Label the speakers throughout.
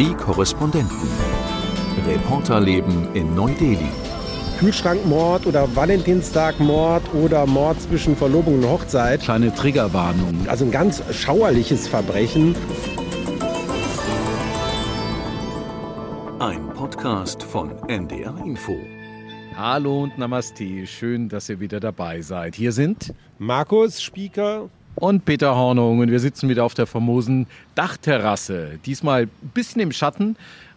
Speaker 1: Die Korrespondenten. Reporterleben in Neu-Delhi.
Speaker 2: Kühlschrankmord oder Valentinstagmord oder Mord zwischen Verlobung und Hochzeit.
Speaker 3: Kleine Triggerwarnung.
Speaker 2: Also ein ganz schauerliches Verbrechen.
Speaker 1: Ein Podcast von NDR Info.
Speaker 3: Hallo und Namaste. Schön, dass ihr wieder dabei seid. Hier sind
Speaker 2: Markus Spieker
Speaker 3: und Peter Hornung und wir sitzen wieder auf der famosen Dachterrasse. Diesmal ein bisschen im Schatten.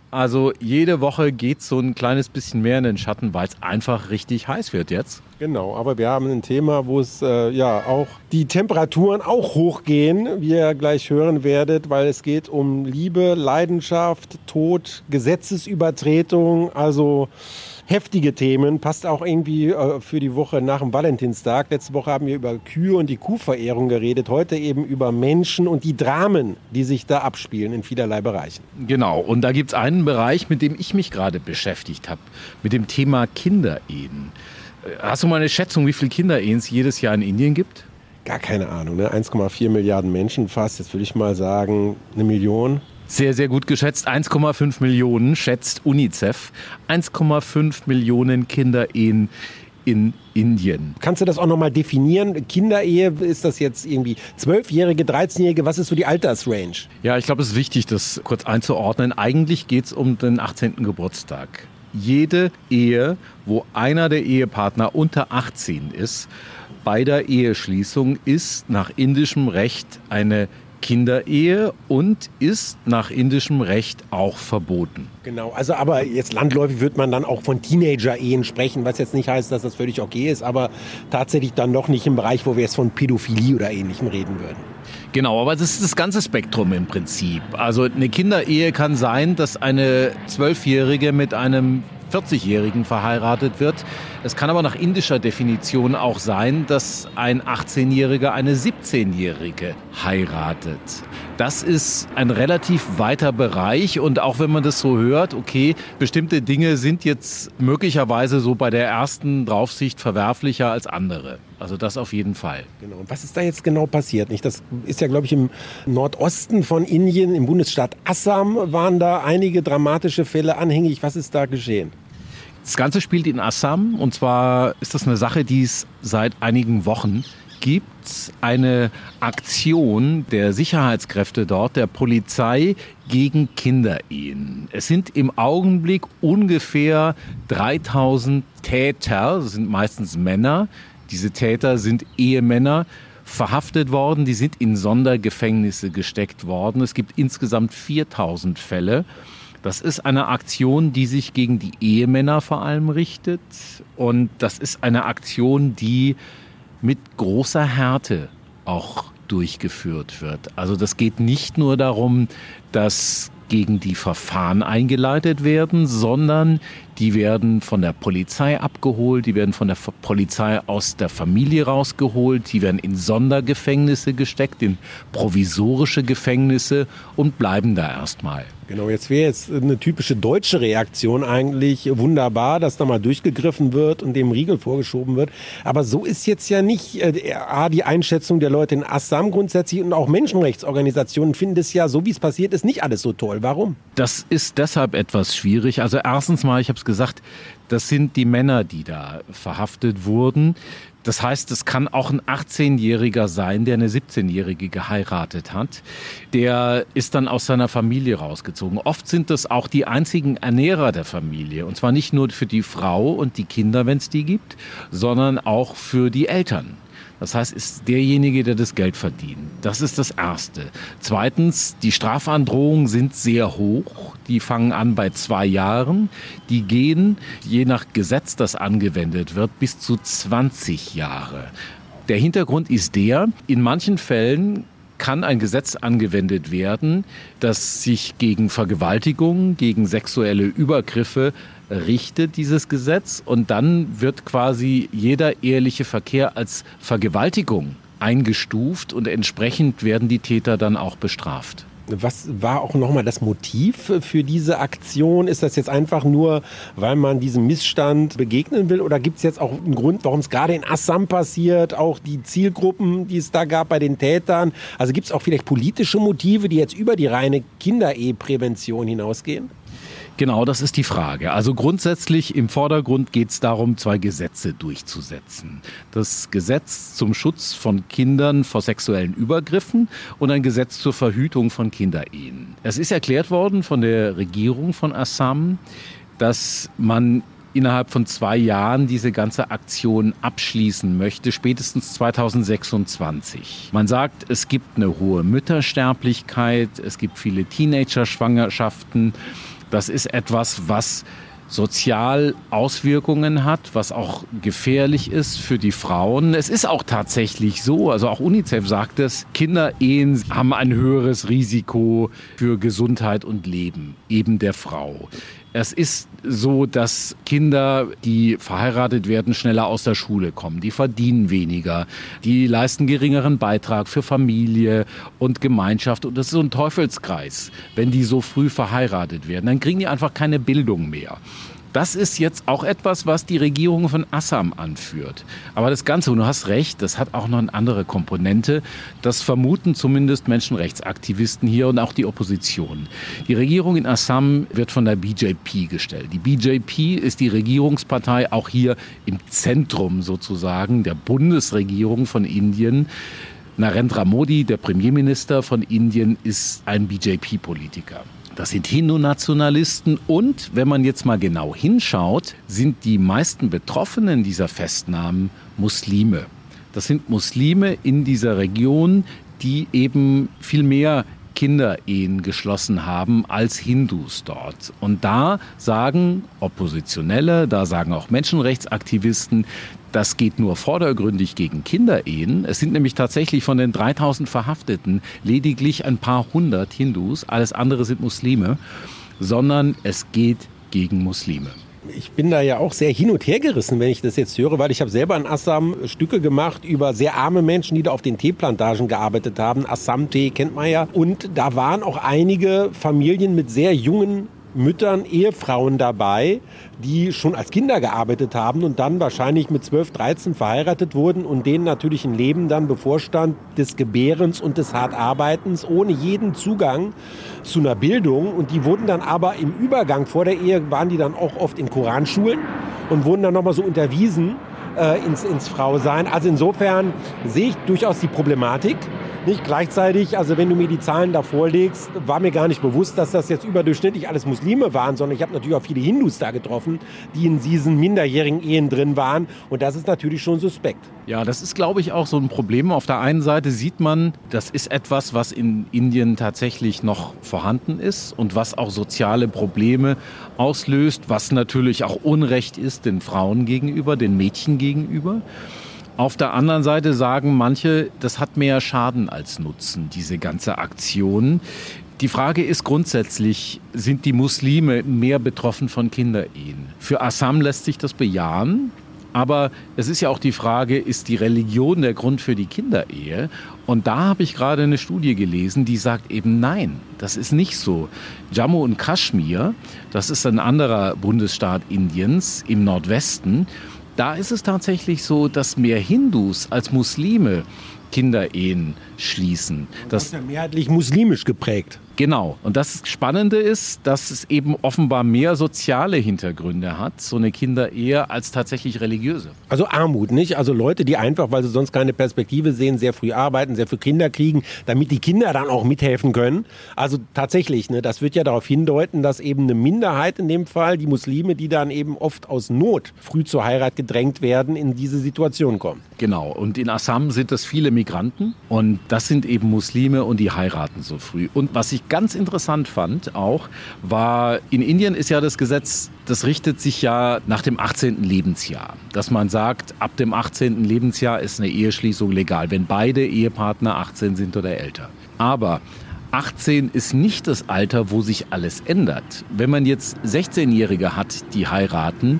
Speaker 3: Also jede Woche geht so ein kleines bisschen mehr in den Schatten, weil es einfach richtig heiß wird jetzt.
Speaker 2: Genau, aber wir haben ein Thema, wo es äh, ja auch die Temperaturen auch hochgehen, wie ihr gleich hören werdet, weil es geht um Liebe, Leidenschaft, Tod, Gesetzesübertretung, also heftige Themen, passt auch irgendwie äh, für die Woche nach dem Valentinstag. Letzte Woche haben wir über Kühe und die Kuhverehrung geredet, heute eben über Menschen und die Dramen, die sich da abspielen in vielerlei Bereichen.
Speaker 3: Genau, und da gibt es einen Bereich, mit dem ich mich gerade beschäftigt habe, mit dem Thema Kinderehen. Äh, hast du mal eine Schätzung, wie viele Kinderehen es jedes Jahr in Indien gibt?
Speaker 2: Gar keine Ahnung, ne? 1,4 Milliarden Menschen fast, jetzt würde ich mal sagen, eine Million.
Speaker 3: Sehr, sehr gut geschätzt. 1,5 Millionen schätzt UNICEF. 1,5 Millionen Kinderehen in Indien.
Speaker 2: Kannst du das auch nochmal definieren? Kinderehe, ist das jetzt irgendwie 12-Jährige, 13-Jährige? Was ist so die Altersrange?
Speaker 3: Ja, ich glaube, es ist wichtig, das kurz einzuordnen. Eigentlich geht es um den 18. Geburtstag. Jede Ehe, wo einer der Ehepartner unter 18 ist, bei der Eheschließung ist nach indischem Recht eine Kinderehe und ist nach indischem Recht auch verboten.
Speaker 2: Genau, also aber jetzt landläufig wird man dann auch von Teenager-Ehen sprechen, was jetzt nicht heißt, dass das völlig okay ist, aber tatsächlich dann noch nicht im Bereich, wo wir jetzt von Pädophilie oder ähnlichem reden würden.
Speaker 3: Genau, aber das ist das ganze Spektrum im Prinzip. Also eine Kinderehe kann sein, dass eine Zwölfjährige mit einem 40-Jährigen verheiratet wird. Es kann aber nach indischer Definition auch sein, dass ein 18-Jähriger eine 17-Jährige heiratet. Das ist ein relativ weiter Bereich und auch wenn man das so hört, okay, bestimmte Dinge sind jetzt möglicherweise so bei der ersten Draufsicht verwerflicher als andere. Also das auf jeden Fall.
Speaker 2: Genau. Und was ist da jetzt genau passiert? Nicht? Das ist ja, glaube ich, im Nordosten von Indien, im Bundesstaat Assam, waren da einige dramatische Fälle anhängig. Was ist da geschehen?
Speaker 3: Das Ganze spielt in Assam und zwar ist das eine Sache, die es seit einigen Wochen gibt. Eine Aktion der Sicherheitskräfte dort, der Polizei gegen Kinderehen. Es sind im Augenblick ungefähr 3000 Täter, das sind meistens Männer. Diese Täter sind Ehemänner verhaftet worden, die sind in Sondergefängnisse gesteckt worden. Es gibt insgesamt 4000 Fälle. Das ist eine Aktion, die sich gegen die Ehemänner vor allem richtet. Und das ist eine Aktion, die mit großer Härte auch durchgeführt wird. Also das geht nicht nur darum, dass gegen die Verfahren eingeleitet werden, sondern die werden von der Polizei abgeholt, die werden von der Polizei aus der Familie rausgeholt, die werden in Sondergefängnisse gesteckt, in provisorische Gefängnisse und bleiben da erstmal.
Speaker 2: Genau, jetzt wäre jetzt eine typische deutsche Reaktion eigentlich wunderbar, dass da mal durchgegriffen wird und dem Riegel vorgeschoben wird. Aber so ist jetzt ja nicht äh, A, die Einschätzung der Leute in Assam grundsätzlich und auch Menschenrechtsorganisationen finden es ja, so wie es passiert ist, nicht alles so toll. Warum?
Speaker 3: Das ist deshalb etwas schwierig. Also erstens mal, ich habe es gesagt, das sind die Männer, die da verhaftet wurden. Das heißt, es kann auch ein 18-Jähriger sein, der eine 17-Jährige geheiratet hat. Der ist dann aus seiner Familie rausgezogen. Oft sind das auch die einzigen Ernährer der Familie. Und zwar nicht nur für die Frau und die Kinder, wenn es die gibt, sondern auch für die Eltern. Das heißt, ist derjenige, der das Geld verdient. Das ist das Erste. Zweitens, die Strafandrohungen sind sehr hoch. Die fangen an bei zwei Jahren. Die gehen, je nach Gesetz, das angewendet wird, bis zu 20 Jahre. Der Hintergrund ist der, in manchen Fällen kann ein Gesetz angewendet werden, das sich gegen Vergewaltigung, gegen sexuelle Übergriffe richtet, dieses Gesetz. Und dann wird quasi jeder eheliche Verkehr als Vergewaltigung eingestuft und entsprechend werden die Täter dann auch bestraft.
Speaker 2: Was war auch nochmal das Motiv für diese Aktion? Ist das jetzt einfach nur, weil man diesem Missstand begegnen will? Oder gibt es jetzt auch einen Grund, warum es gerade in Assam passiert? Auch die Zielgruppen, die es da gab bei den Tätern? Also gibt es auch vielleicht politische Motive, die jetzt über die reine Kindereheprävention hinausgehen?
Speaker 3: Genau, das ist die Frage. Also grundsätzlich im Vordergrund geht es darum, zwei Gesetze durchzusetzen. Das Gesetz zum Schutz von Kindern vor sexuellen Übergriffen und ein Gesetz zur Verhütung von Kinderehen. Es ist erklärt worden von der Regierung von Assam, dass man innerhalb von zwei Jahren diese ganze Aktion abschließen möchte, spätestens 2026. Man sagt, es gibt eine hohe Müttersterblichkeit, es gibt viele Teenager-Schwangerschaften. Das ist etwas, was sozial Auswirkungen hat, was auch gefährlich ist für die Frauen. Es ist auch tatsächlich so, also auch UNICEF sagt es, Kinderehen haben ein höheres Risiko für Gesundheit und Leben, eben der Frau. Es ist so, dass Kinder, die verheiratet werden, schneller aus der Schule kommen. Die verdienen weniger. Die leisten geringeren Beitrag für Familie und Gemeinschaft. Und das ist so ein Teufelskreis. Wenn die so früh verheiratet werden, dann kriegen die einfach keine Bildung mehr. Das ist jetzt auch etwas, was die Regierung von Assam anführt. Aber das Ganze, und du hast recht, das hat auch noch eine andere Komponente. Das vermuten zumindest Menschenrechtsaktivisten hier und auch die Opposition. Die Regierung in Assam wird von der BJP gestellt. Die BJP ist die Regierungspartei auch hier im Zentrum sozusagen der Bundesregierung von Indien. Narendra Modi, der Premierminister von Indien, ist ein BJP-Politiker. Das sind Hindu-Nationalisten und, wenn man jetzt mal genau hinschaut, sind die meisten Betroffenen dieser Festnahmen Muslime. Das sind Muslime in dieser Region, die eben viel mehr Kinderehen geschlossen haben als Hindus dort. Und da sagen Oppositionelle, da sagen auch Menschenrechtsaktivisten, das geht nur vordergründig gegen Kinderehen. Es sind nämlich tatsächlich von den 3000 Verhafteten lediglich ein paar hundert Hindus, alles andere sind Muslime, sondern es geht gegen Muslime
Speaker 2: ich bin da ja auch sehr hin und her gerissen, wenn ich das jetzt höre, weil ich habe selber in Assam Stücke gemacht über sehr arme Menschen, die da auf den Teeplantagen gearbeitet haben. Assam-Tee kennt man ja. Und da waren auch einige Familien mit sehr jungen Müttern, Ehefrauen dabei, die schon als Kinder gearbeitet haben und dann wahrscheinlich mit 12, 13 verheiratet wurden und denen natürlich ein Leben dann bevorstand des Gebärens und des Hartarbeitens ohne jeden Zugang zu einer Bildung. Und die wurden dann aber im Übergang vor der Ehe, waren die dann auch oft in Koranschulen und wurden dann nochmal so unterwiesen äh, ins, ins Frausein. Also insofern sehe ich durchaus die Problematik. Nicht gleichzeitig, also wenn du mir die Zahlen da vorlegst, war mir gar nicht bewusst, dass das jetzt überdurchschnittlich alles Muslime waren, sondern ich habe natürlich auch viele Hindus da getroffen, die in diesen minderjährigen Ehen drin waren. Und das ist natürlich schon suspekt.
Speaker 3: Ja, das ist, glaube ich, auch so ein Problem. Auf der einen Seite sieht man, das ist etwas, was in Indien tatsächlich noch vorhanden ist und was auch soziale Probleme auslöst, was natürlich auch Unrecht ist den Frauen gegenüber, den Mädchen gegenüber. Auf der anderen Seite sagen manche, das hat mehr Schaden als Nutzen, diese ganze Aktion. Die Frage ist grundsätzlich, sind die Muslime mehr betroffen von Kinderehen? Für Assam lässt sich das bejahen. Aber es ist ja auch die Frage, ist die Religion der Grund für die Kinderehe? Und da habe ich gerade eine Studie gelesen, die sagt eben nein, das ist nicht so. Jammu und Kaschmir, das ist ein anderer Bundesstaat Indiens im Nordwesten, da ist es tatsächlich so, dass mehr Hindus als Muslime Kinderehen schließen.
Speaker 2: Das ist ja mehrheitlich muslimisch geprägt.
Speaker 3: Genau. Und das Spannende ist, dass es eben offenbar mehr soziale Hintergründe hat, so eine Kinderehe, als tatsächlich religiöse.
Speaker 2: Also Armut, nicht? Also Leute, die einfach, weil sie sonst keine Perspektive sehen, sehr früh arbeiten, sehr früh Kinder kriegen, damit die Kinder dann auch mithelfen können. Also tatsächlich, ne, das wird ja darauf hindeuten, dass eben eine Minderheit in dem Fall, die Muslime, die dann eben oft aus Not früh zur Heirat gedrängt werden, in diese Situation kommen.
Speaker 3: Genau. Und in Assam sind das viele Migranten und das sind eben Muslime und die heiraten so früh. Und was ich ganz interessant fand auch, war, in Indien ist ja das Gesetz, das richtet sich ja nach dem 18. Lebensjahr. Dass man sagt, ab dem 18. Lebensjahr ist eine Eheschließung legal, wenn beide Ehepartner 18 sind oder älter. Aber 18 ist nicht das Alter, wo sich alles ändert. Wenn man jetzt 16-Jährige hat, die heiraten,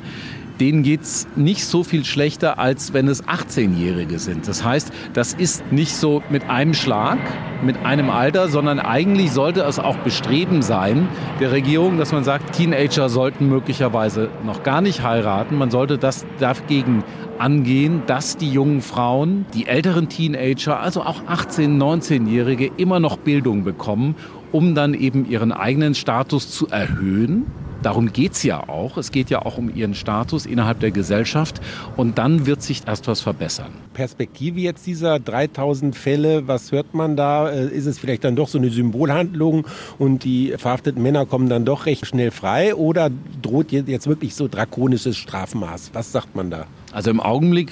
Speaker 3: denen geht es nicht so viel schlechter, als wenn es 18-Jährige sind. Das heißt, das ist nicht so mit einem Schlag, mit einem Alter, sondern eigentlich sollte es auch Bestreben sein der Regierung, dass man sagt, Teenager sollten möglicherweise noch gar nicht heiraten. Man sollte das dagegen angehen, dass die jungen Frauen, die älteren Teenager, also auch 18-, 19-Jährige immer noch Bildung bekommen, um dann eben ihren eigenen Status zu erhöhen Darum geht es ja auch. Es geht ja auch um ihren Status innerhalb der Gesellschaft. Und dann wird sich erst was verbessern.
Speaker 2: Perspektive jetzt dieser 3000 Fälle, was hört man da? Äh, ist es vielleicht dann doch so eine Symbolhandlung und die verhafteten Männer kommen dann doch recht schnell frei? Oder droht jetzt wirklich so drakonisches Strafmaß? Was sagt man da?
Speaker 3: Also im Augenblick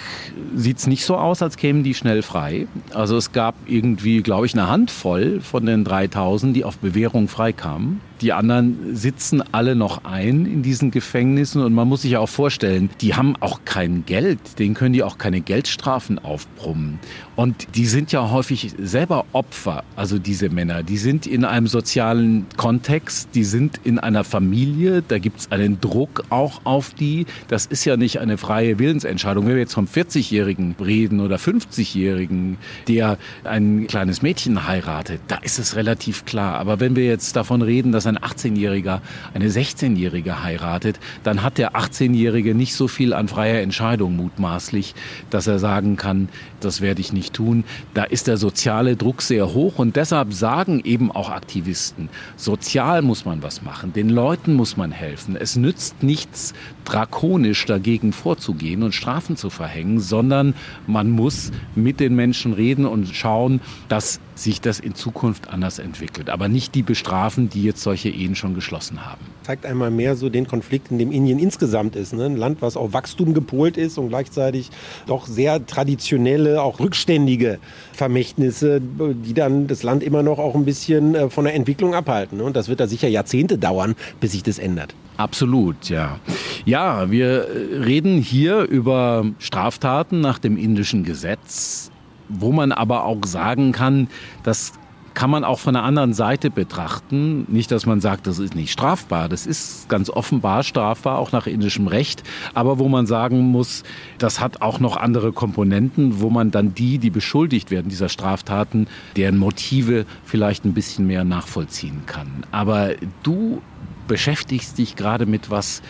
Speaker 3: sieht es nicht so aus, als kämen die schnell frei. Also es gab irgendwie, glaube ich, eine Handvoll von den 3000, die auf Bewährung freikamen. Die anderen sitzen alle noch ein in diesen Gefängnissen und man muss sich ja auch vorstellen, die haben auch kein Geld, denen können die auch keine Geldstrafen aufbrummen. Und die sind ja häufig selber Opfer, also diese Männer. Die sind in einem sozialen Kontext, die sind in einer Familie, da gibt es einen Druck auch auf die. Das ist ja nicht eine freie Willensentscheidung. Wenn wir jetzt vom 40-Jährigen reden oder 50-Jährigen, der ein kleines Mädchen heiratet, da ist es relativ klar. Aber wenn wir jetzt davon reden, dass ein 18-Jähriger eine 16-Jährige heiratet, dann hat der 18-Jährige nicht so viel an freier Entscheidung mutmaßlich, dass er sagen kann, das werde ich nicht tun. Da ist der soziale Druck sehr hoch und deshalb sagen eben auch Aktivisten, sozial muss man was machen, den Leuten muss man helfen. Es nützt nichts, drakonisch dagegen vorzugehen und Strafen zu verhängen, sondern man muss mit den Menschen reden und schauen, dass sich das in Zukunft anders entwickelt. Aber nicht die bestrafen, die jetzt solche Ehen schon geschlossen haben.
Speaker 2: Zeigt einmal mehr so den Konflikt, in dem Indien insgesamt ist. Ne? Ein Land, was auf Wachstum gepolt ist und gleichzeitig doch sehr traditionelle, auch rückständige Vermächtnisse, die dann das Land immer noch auch ein bisschen äh, von der Entwicklung abhalten. Ne? Und das wird da sicher Jahrzehnte dauern, bis sich das ändert.
Speaker 3: Absolut, ja. Ja, wir reden hier über Straftaten nach dem indischen Gesetz wo man aber auch sagen kann, das kann man auch von der anderen Seite betrachten. Nicht, dass man sagt, das ist nicht strafbar. Das ist ganz offenbar strafbar, auch nach indischem Recht. Aber wo man sagen muss, das hat auch noch andere Komponenten, wo man dann die, die beschuldigt werden dieser Straftaten, deren Motive vielleicht ein bisschen mehr nachvollziehen kann. Aber du beschäftigst dich gerade mit was,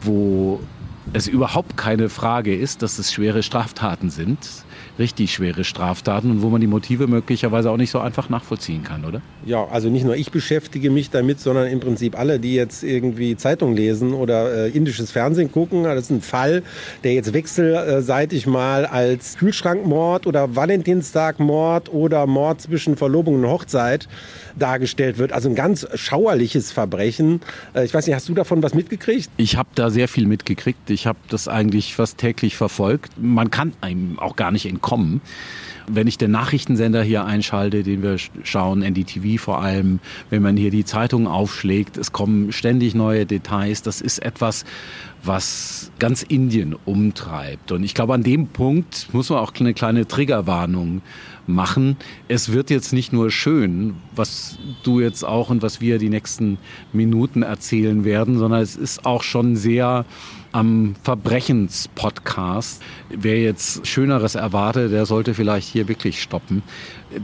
Speaker 3: wo es überhaupt keine Frage ist, dass es schwere Straftaten sind richtig schwere Straftaten und wo man die Motive möglicherweise auch nicht so einfach nachvollziehen kann, oder?
Speaker 2: Ja, also nicht nur ich beschäftige mich damit, sondern im Prinzip alle, die jetzt irgendwie Zeitung lesen oder äh, indisches Fernsehen gucken. Das ist ein Fall, der jetzt wechselseitig mal als Kühlschrankmord oder Valentinstagmord oder Mord zwischen Verlobung und Hochzeit dargestellt wird. Also ein ganz schauerliches Verbrechen. Äh, ich weiß nicht, hast du davon was mitgekriegt?
Speaker 3: Ich habe da sehr viel mitgekriegt. Ich habe das eigentlich fast täglich verfolgt. Man kann einem auch gar nicht entkommen. ham. Wenn ich den Nachrichtensender hier einschalte, den wir schauen, NDTV vor allem, wenn man hier die Zeitung aufschlägt, es kommen ständig neue Details. Das ist etwas, was ganz Indien umtreibt. Und ich glaube, an dem Punkt muss man auch eine kleine Triggerwarnung machen. Es wird jetzt nicht nur schön, was du jetzt auch und was wir die nächsten Minuten erzählen werden, sondern es ist auch schon sehr am Verbrechenspodcast. Wer jetzt Schöneres erwartet, der sollte vielleicht hier wirklich stoppen.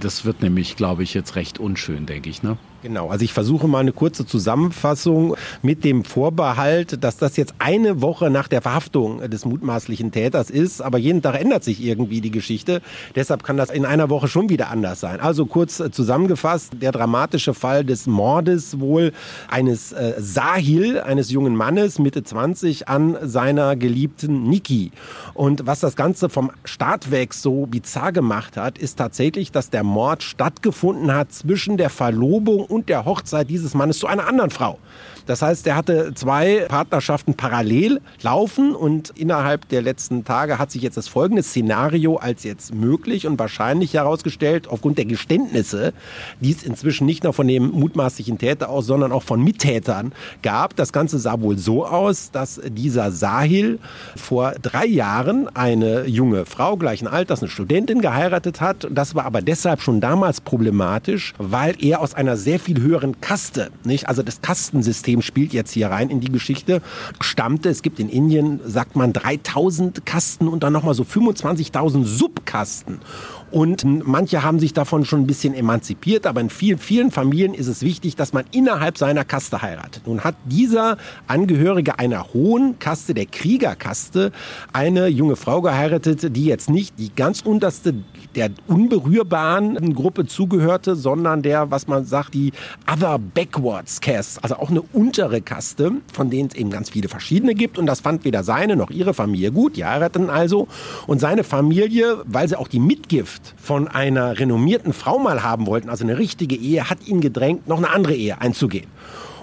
Speaker 3: Das wird nämlich, glaube ich, jetzt recht unschön, denke ich. Ne?
Speaker 2: Genau, also ich versuche mal eine kurze Zusammenfassung mit dem Vorbehalt, dass das jetzt eine Woche nach der Verhaftung des mutmaßlichen Täters ist, aber jeden Tag ändert sich irgendwie die Geschichte. Deshalb kann das in einer Woche schon wieder anders sein. Also kurz zusammengefasst, der dramatische Fall des Mordes wohl eines äh, Sahil, eines jungen Mannes, Mitte 20, an seiner geliebten Niki. Und was das Ganze vom Start weg so bizarr gemacht hat, ist tatsächlich, dass der Mord stattgefunden hat zwischen der Verlobung und der Hochzeit dieses Mannes zu einer anderen Frau. Das heißt, er hatte zwei Partnerschaften parallel laufen und innerhalb der letzten Tage hat sich jetzt das folgende Szenario als jetzt möglich und wahrscheinlich herausgestellt, aufgrund der Geständnisse, die es inzwischen nicht nur von dem mutmaßlichen Täter aus, sondern auch von Mittätern gab. Das Ganze sah wohl so aus, dass dieser Sahil vor drei Jahren eine junge Frau gleichen Alters, eine Studentin geheiratet hat. Das war aber deshalb schon damals problematisch, weil er aus einer sehr viel höheren Kaste, nicht? Also das Kastensystem spielt jetzt hier rein in die Geschichte, stammte. Es gibt in Indien, sagt man, 3000 Kasten und dann nochmal so 25.000 Subkasten. Und manche haben sich davon schon ein bisschen emanzipiert, aber in vielen, vielen Familien ist es wichtig, dass man innerhalb seiner Kaste heiratet. Nun hat dieser Angehörige einer hohen Kaste, der Kriegerkaste, eine junge Frau geheiratet, die jetzt nicht die ganz unterste der unberührbaren Gruppe zugehörte, sondern der, was man sagt, die Other Backwards Caste, also auch eine untere Kaste, von denen es eben ganz viele verschiedene gibt. Und das fand weder seine noch ihre Familie gut. Die heirateten also. Und seine Familie, weil sie auch die Mitgift von einer renommierten Frau mal haben wollten, also eine richtige Ehe, hat ihn gedrängt, noch eine andere Ehe einzugehen.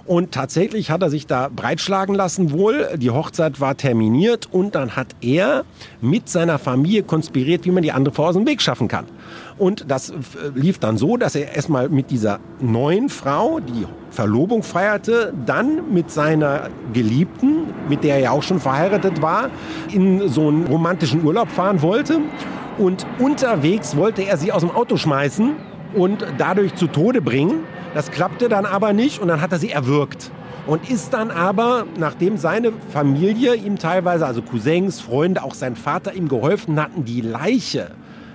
Speaker 2: Und tatsächlich hat er sich da breitschlagen lassen wohl. Die Hochzeit war terminiert und dann hat er mit seiner Familie konspiriert, wie man die andere Frau aus dem Weg schaffen kann. Und das äh, lief dann so, dass er erstmal mit dieser neuen Frau die Verlobung feierte, dann mit seiner Geliebten, mit der er auch schon verheiratet war, in so einen romantischen Urlaub fahren wollte. Und unterwegs wollte er sie aus dem Auto schmeißen und dadurch zu Tode bringen. Das klappte dann aber nicht und dann hat er sie erwürgt. Und ist dann aber, nachdem seine Familie ihm teilweise, also Cousins, Freunde, auch sein Vater ihm geholfen hatten, die Leiche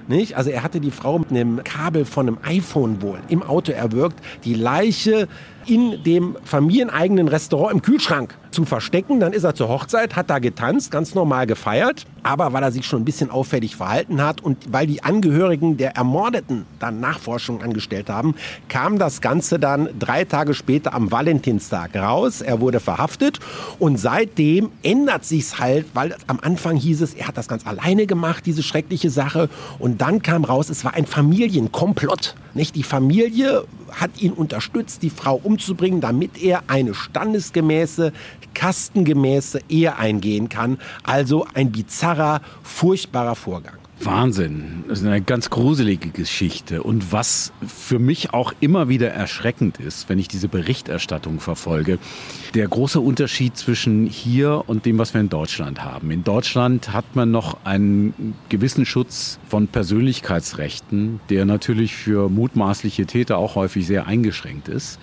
Speaker 2: nicht? Also er hatte die Frau mit einem Kabel von einem iPhone wohl im Auto erwürgt, die Leiche in dem familieneigenen Restaurant im Kühlschrank zu verstecken. Dann ist er zur Hochzeit, hat da getanzt, ganz normal gefeiert. Aber weil er sich schon ein bisschen auffällig verhalten hat und weil die Angehörigen der Ermordeten dann Nachforschungen angestellt haben, kam das Ganze dann drei Tage später am Valentinstag raus. Er wurde verhaftet und seitdem ändert sich's halt, weil am Anfang hieß es, er hat das ganz alleine gemacht, diese schreckliche Sache. Und dann kam raus, es war ein Familienkomplott. Nicht? Die Familie hat ihn unterstützt, die Frau umzubringen, damit er eine standesgemäße, kastengemäße Ehe eingehen kann. Also ein bizarrer, furchtbarer Vorgang.
Speaker 3: Wahnsinn. Das ist eine ganz gruselige Geschichte. Und was für mich auch immer wieder erschreckend ist, wenn ich diese Berichterstattung verfolge, der große Unterschied zwischen hier und dem, was wir in Deutschland haben. In Deutschland hat man noch einen gewissen Schutz von Persönlichkeitsrechten, der natürlich für mutmaßliche Täter auch häufig sehr eingeschränkt ist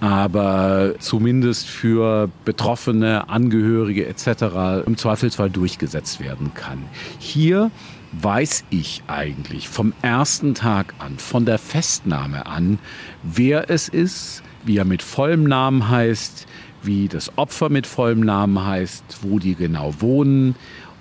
Speaker 3: aber zumindest für Betroffene, Angehörige etc. im Zweifelsfall durchgesetzt werden kann. Hier weiß ich eigentlich vom ersten Tag an, von der Festnahme an, wer es ist, wie er mit vollem Namen heißt, wie das Opfer mit vollem Namen heißt, wo die genau wohnen.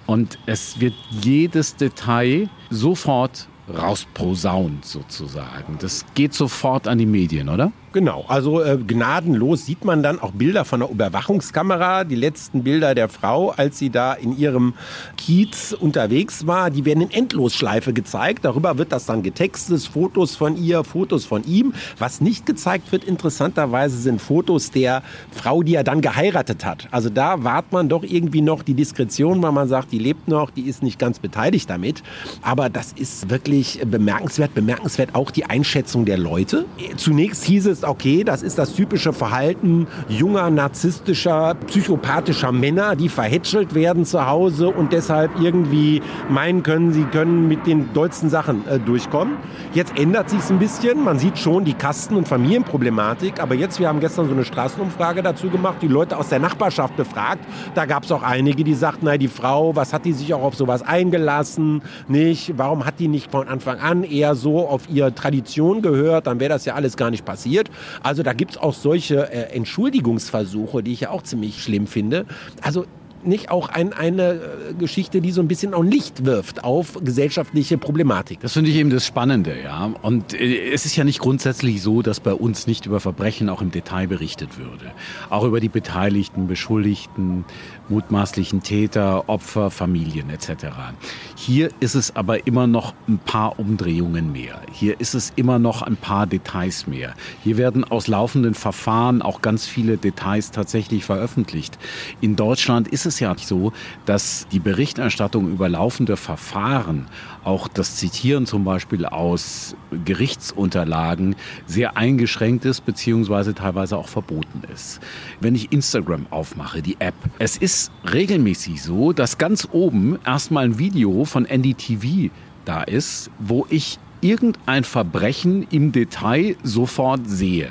Speaker 3: Und es wird jedes Detail sofort rausposaunt sozusagen. Das geht sofort an die Medien, oder?
Speaker 2: Genau, also äh, gnadenlos sieht man dann auch Bilder von der Überwachungskamera, die letzten Bilder der Frau, als sie da in ihrem Kiez unterwegs war, die werden in Endlosschleife gezeigt. Darüber wird das dann getextet, Fotos von ihr, Fotos von ihm. Was nicht gezeigt wird, interessanterweise, sind Fotos der Frau, die er dann geheiratet hat. Also da wahrt man doch irgendwie noch die Diskretion, weil man sagt, die lebt noch, die ist nicht ganz beteiligt damit. Aber das ist wirklich bemerkenswert. Bemerkenswert auch die Einschätzung der Leute. Zunächst hieß es, okay, das ist das typische Verhalten junger, narzisstischer, psychopathischer Männer, die verhätschelt werden zu Hause und deshalb irgendwie meinen können, sie können mit den dollsten Sachen äh, durchkommen. Jetzt ändert sich es ein bisschen. Man sieht schon die Kasten- und Familienproblematik. Aber jetzt, wir haben gestern so eine Straßenumfrage dazu gemacht, die Leute aus der Nachbarschaft befragt. Da gab es auch einige, die sagten, na, die Frau, was hat die sich auch auf sowas eingelassen? Nicht? Warum hat die nicht von Anfang an eher so auf ihre Tradition gehört? Dann wäre das ja alles gar nicht passiert. Also da gibt es auch solche äh, Entschuldigungsversuche, die ich ja auch ziemlich schlimm finde. Also nicht auch ein, eine äh, Geschichte, die so ein bisschen auch Licht wirft auf gesellschaftliche Problematik.
Speaker 3: Das finde ich eben das Spannende, ja. Und äh, es ist ja nicht grundsätzlich so, dass bei uns nicht über Verbrechen auch im Detail berichtet würde. Auch über die Beteiligten, Beschuldigten, mutmaßlichen Täter, Opfer, Familien etc. Hier ist es aber immer noch ein paar Umdrehungen mehr. Hier ist es immer noch ein paar Details mehr. Hier werden aus laufenden Verfahren auch ganz viele Details tatsächlich veröffentlicht. In Deutschland ist es es ja so, dass die Berichterstattung über laufende Verfahren, auch das Zitieren zum Beispiel aus Gerichtsunterlagen, sehr eingeschränkt ist, beziehungsweise teilweise auch verboten ist. Wenn ich Instagram aufmache, die App, es ist regelmäßig so, dass ganz oben erstmal ein Video von NDTV da ist, wo ich irgendein Verbrechen im Detail sofort sehe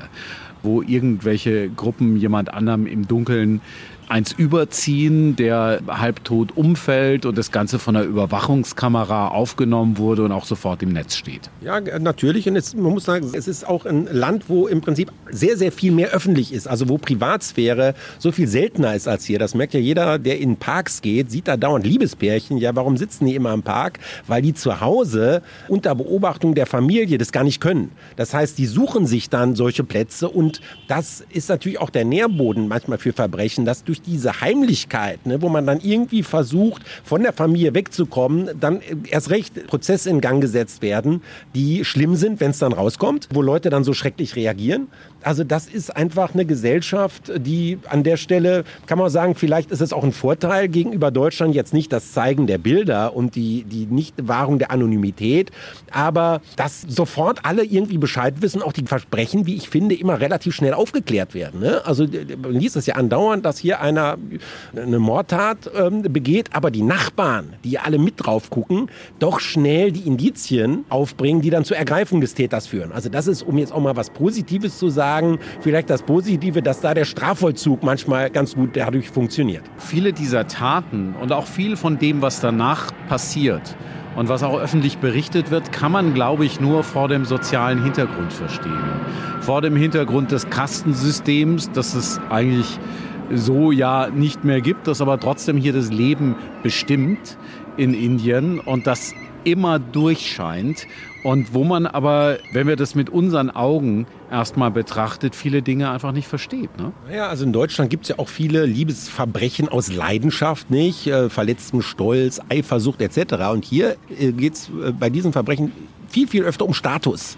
Speaker 3: wo irgendwelche Gruppen jemand anderem im Dunkeln eins überziehen, der halbtot umfällt und das Ganze von der Überwachungskamera aufgenommen wurde und auch sofort im Netz steht.
Speaker 2: Ja, natürlich. Und es, man muss sagen, es ist auch ein Land, wo im Prinzip sehr, sehr viel mehr öffentlich ist. Also wo Privatsphäre so viel seltener ist als hier. Das merkt ja jeder, der in Parks geht, sieht da dauernd Liebespärchen. Ja, warum sitzen die immer im Park? Weil die zu Hause unter Beobachtung der Familie das gar nicht können. Das heißt, die suchen sich dann solche Plätze und das ist natürlich auch der Nährboden manchmal für Verbrechen, dass durch diese Heimlichkeit, ne, wo man dann irgendwie versucht, von der Familie wegzukommen, dann erst recht Prozesse in Gang gesetzt werden, die schlimm sind, wenn es dann rauskommt, wo Leute dann so schrecklich reagieren. Also das ist einfach eine Gesellschaft, die an der Stelle, kann man sagen, vielleicht ist es auch ein Vorteil gegenüber Deutschland, jetzt nicht das Zeigen der Bilder und die, die Nichtwahrung der Anonymität, aber dass sofort alle irgendwie Bescheid wissen, auch die Versprechen, wie ich finde, immer relativ schnell aufgeklärt werden. Ne? Also man liest es ja andauernd, dass hier einer eine Mordtat ähm, begeht, aber die Nachbarn, die alle mit drauf gucken, doch schnell die Indizien aufbringen, die dann zur Ergreifung des Täters führen. Also das ist, um jetzt auch mal was Positives zu sagen, sagen, vielleicht das Positive, dass da der Strafvollzug manchmal ganz gut dadurch funktioniert.
Speaker 3: Viele dieser Taten und auch viel von dem, was danach passiert, und was auch öffentlich berichtet wird, kann man, glaube ich, nur vor dem sozialen Hintergrund verstehen. Vor dem Hintergrund des Kastensystems, das es eigentlich so ja nicht mehr gibt, das aber trotzdem hier das Leben bestimmt in Indien und das immer durchscheint und wo man aber, wenn wir das mit unseren Augen erstmal betrachtet, viele Dinge einfach nicht versteht. Ne?
Speaker 2: Ja, also in Deutschland gibt es ja auch viele Liebesverbrechen aus Leidenschaft, nicht? Äh, verletzten Stolz, Eifersucht etc. Und hier äh, geht es äh, bei diesen Verbrechen viel, viel öfter um Status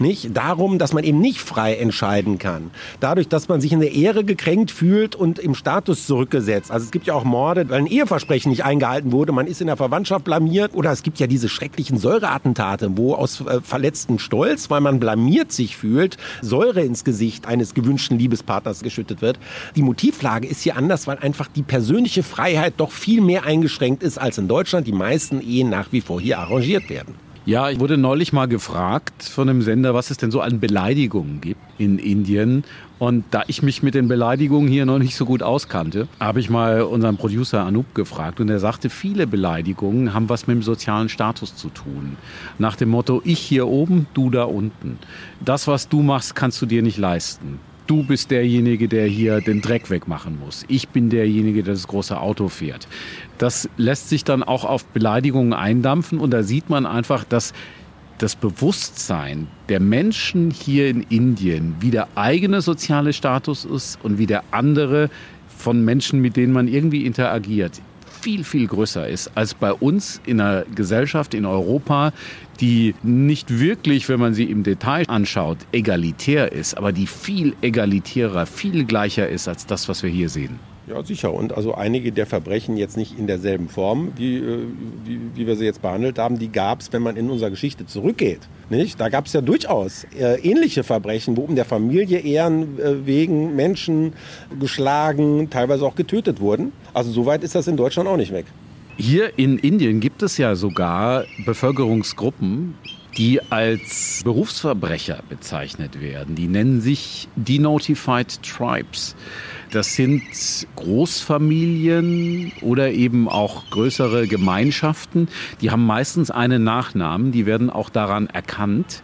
Speaker 2: nicht? Darum, dass man eben nicht frei entscheiden kann. Dadurch, dass man sich in der Ehre gekränkt fühlt und im Status zurückgesetzt. Also es gibt ja auch Morde, weil ein Eheversprechen nicht eingehalten wurde. Man ist in der Verwandtschaft blamiert. Oder es gibt ja diese schrecklichen Säureattentate, wo aus äh, verletztem Stolz, weil man blamiert sich fühlt, Säure ins Gesicht eines gewünschten Liebespartners geschüttet wird. Die Motivlage ist hier anders, weil einfach die persönliche Freiheit doch viel mehr eingeschränkt ist als in Deutschland. Die meisten Ehen nach wie vor hier arrangiert werden.
Speaker 3: Ja, ich wurde neulich mal gefragt von einem Sender, was es denn so an Beleidigungen gibt in Indien. Und da ich mich mit den Beleidigungen hier noch nicht so gut auskannte, habe ich mal unseren Producer Anup gefragt und er sagte, viele Beleidigungen haben was mit dem sozialen Status zu tun. Nach dem Motto, ich hier oben, du da unten. Das, was du machst, kannst du dir nicht leisten du bist derjenige, der hier den Dreck wegmachen muss. Ich bin derjenige, der das große Auto fährt. Das lässt sich dann auch auf Beleidigungen eindampfen und da sieht man einfach, dass das Bewusstsein der Menschen hier in Indien, wie der eigene soziale Status ist und wie der andere von Menschen, mit denen man irgendwie interagiert, viel, viel größer ist als bei uns in einer Gesellschaft in Europa, die nicht wirklich, wenn man sie im Detail anschaut, egalitär ist, aber die viel egalitärer, viel gleicher ist als das, was wir hier sehen.
Speaker 2: Ja, sicher. Und also einige der Verbrechen jetzt nicht in derselben Form, wie, äh, wie, wie wir sie jetzt behandelt haben, die gab es, wenn man in unserer Geschichte zurückgeht. Nicht? Da gab es ja durchaus äh, ähnliche Verbrechen, wo um der Familie Ehren äh, wegen Menschen geschlagen, teilweise auch getötet wurden. Also so weit ist das in Deutschland auch nicht weg.
Speaker 3: Hier in Indien gibt es ja sogar Bevölkerungsgruppen, die als Berufsverbrecher bezeichnet werden. Die nennen sich Denotified Tribes. Das sind Großfamilien oder eben auch größere Gemeinschaften. Die haben meistens einen Nachnamen, die werden auch daran erkannt.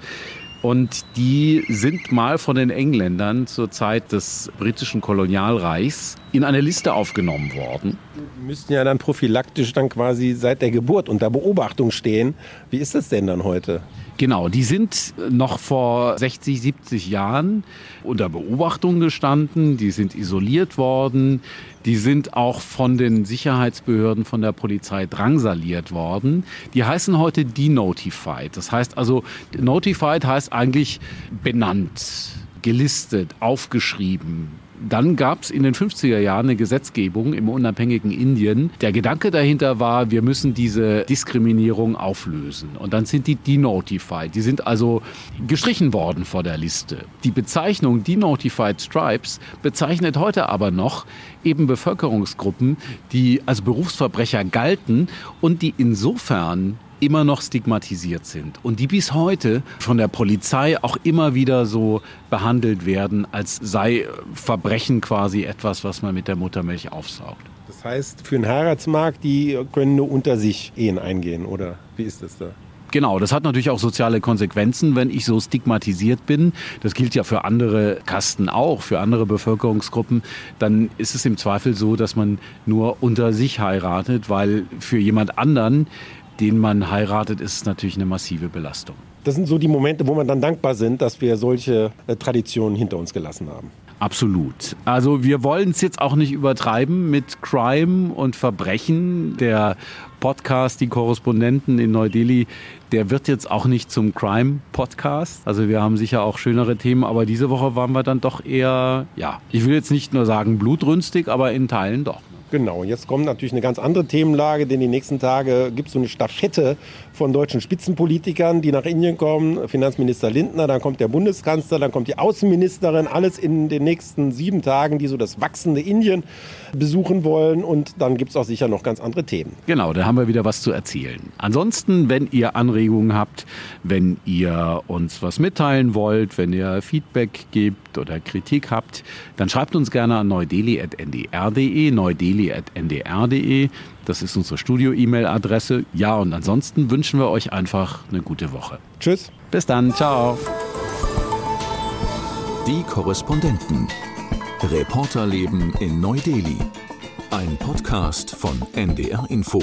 Speaker 3: Und die sind mal von den Engländern zur Zeit des britischen Kolonialreichs in eine Liste aufgenommen worden.
Speaker 2: Die müssten ja dann prophylaktisch dann quasi seit der Geburt unter Beobachtung stehen. Wie ist das denn dann heute?
Speaker 3: Genau, die sind noch vor 60, 70 Jahren unter Beobachtung gestanden, die sind isoliert worden, die sind auch von den Sicherheitsbehörden, von der Polizei drangsaliert worden. Die heißen heute denotified. Das heißt also, notified heißt eigentlich benannt, gelistet, aufgeschrieben, Dann gab es in den 50er Jahren eine Gesetzgebung im unabhängigen Indien. Der Gedanke dahinter war, wir müssen diese Diskriminierung auflösen. Und dann sind die denotified. Die sind also gestrichen worden vor der Liste. Die Bezeichnung Denotified Stripes bezeichnet heute aber noch eben Bevölkerungsgruppen, die als Berufsverbrecher galten und die insofern immer noch stigmatisiert sind und die bis heute von der Polizei auch immer wieder so behandelt werden, als sei Verbrechen quasi etwas, was man mit der Muttermilch aufsaugt.
Speaker 2: Das heißt, für einen Heiratsmarkt, die können nur unter sich Ehen eingehen, oder wie ist das da?
Speaker 3: Genau, das hat natürlich auch soziale Konsequenzen, wenn ich so stigmatisiert bin. Das gilt ja für andere Kasten auch, für andere Bevölkerungsgruppen. Dann ist es im Zweifel so, dass man nur unter sich heiratet, weil für jemand anderen den man heiratet, ist natürlich eine massive Belastung.
Speaker 2: Das sind so die Momente, wo man dann dankbar sind, dass wir solche äh, Traditionen hinter uns gelassen haben.
Speaker 3: Absolut. Also wir wollen es jetzt auch nicht übertreiben mit Crime und Verbrechen. Der Podcast, die Korrespondenten in Neu-Delhi, der wird jetzt auch nicht zum Crime-Podcast. Also wir haben sicher auch schönere Themen, aber diese Woche waren wir dann doch eher, ja, ich will jetzt nicht nur sagen blutrünstig, aber in Teilen doch.
Speaker 2: Genau, jetzt kommt natürlich eine ganz andere Themenlage, denn die nächsten Tage gibt es so eine Staffette von deutschen Spitzenpolitikern, die nach Indien kommen. Finanzminister Lindner, dann kommt der Bundeskanzler, dann kommt die Außenministerin, alles in den nächsten sieben Tagen, die so das wachsende Indien besuchen wollen. Und dann gibt es auch sicher noch ganz andere Themen.
Speaker 3: Genau, da haben wir wieder was zu erzählen. Ansonsten, wenn ihr Anregungen habt, wenn ihr uns was mitteilen wollt, wenn ihr Feedback gebt oder Kritik habt, dann schreibt uns gerne an neudeli.ndr.de, neudeli.ndr.de. Das ist unsere Studio-E-Mail-Adresse. Ja, und ansonsten wünschen wir euch einfach eine gute Woche.
Speaker 2: Tschüss.
Speaker 3: Bis dann. Ciao.
Speaker 1: Die Korrespondenten. Reporterleben in Neu-Delhi. Ein Podcast von NDR Info.